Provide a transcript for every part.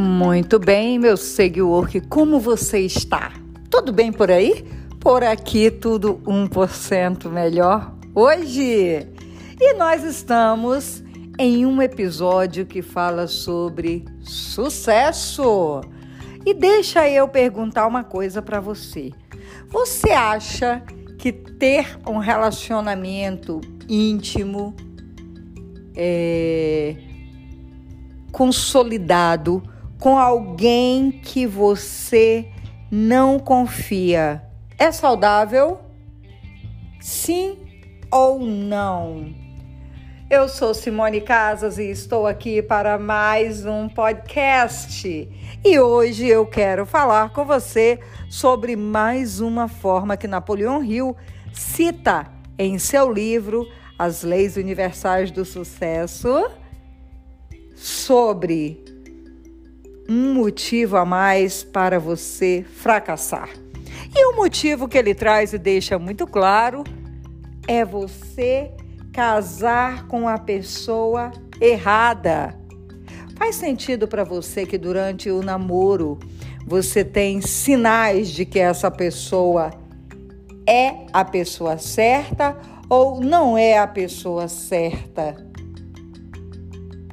Muito bem, meu seguidor, como você está? Tudo bem por aí? Por aqui tudo 1% melhor hoje. E nós estamos em um episódio que fala sobre sucesso. E deixa eu perguntar uma coisa para você. Você acha que ter um relacionamento íntimo, é, consolidado com alguém que você não confia é saudável? Sim ou não? Eu sou Simone Casas e estou aqui para mais um podcast. E hoje eu quero falar com você sobre mais uma forma que Napoleão Hill cita em seu livro As Leis Universais do Sucesso sobre um motivo a mais para você fracassar. E o motivo que ele traz e deixa muito claro é você casar com a pessoa errada. Faz sentido para você que durante o namoro você tem sinais de que essa pessoa é a pessoa certa ou não é a pessoa certa?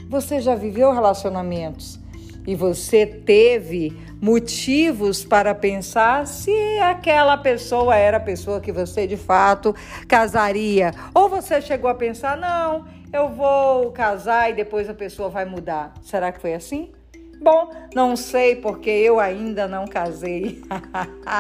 Você já viveu relacionamentos e você teve motivos para pensar se aquela pessoa era a pessoa que você de fato casaria. Ou você chegou a pensar, não, eu vou casar e depois a pessoa vai mudar. Será que foi assim? Bom, não sei porque eu ainda não casei.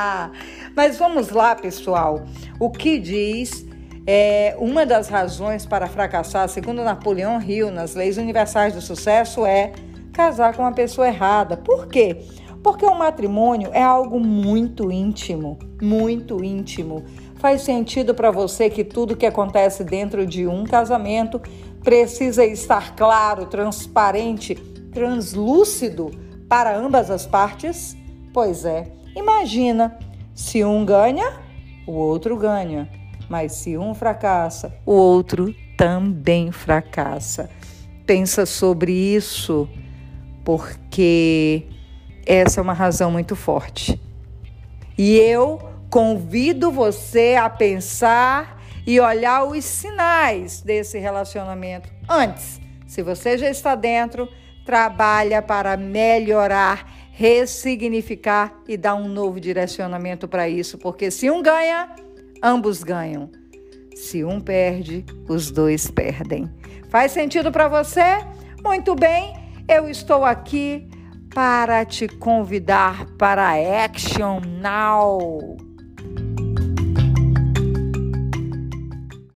Mas vamos lá, pessoal. O que diz é uma das razões para fracassar, segundo Napoleão Hill, nas leis universais do sucesso, é casar com a pessoa errada. Por quê? Porque o matrimônio é algo muito íntimo, muito íntimo. Faz sentido para você que tudo que acontece dentro de um casamento precisa estar claro, transparente, translúcido para ambas as partes? Pois é. Imagina, se um ganha, o outro ganha. Mas se um fracassa, o outro também fracassa. Pensa sobre isso porque essa é uma razão muito forte. E eu convido você a pensar e olhar os sinais desse relacionamento antes. Se você já está dentro, trabalha para melhorar, ressignificar e dar um novo direcionamento para isso, porque se um ganha, ambos ganham. Se um perde, os dois perdem. Faz sentido para você? Muito bem. Eu estou aqui para te convidar para Action Now.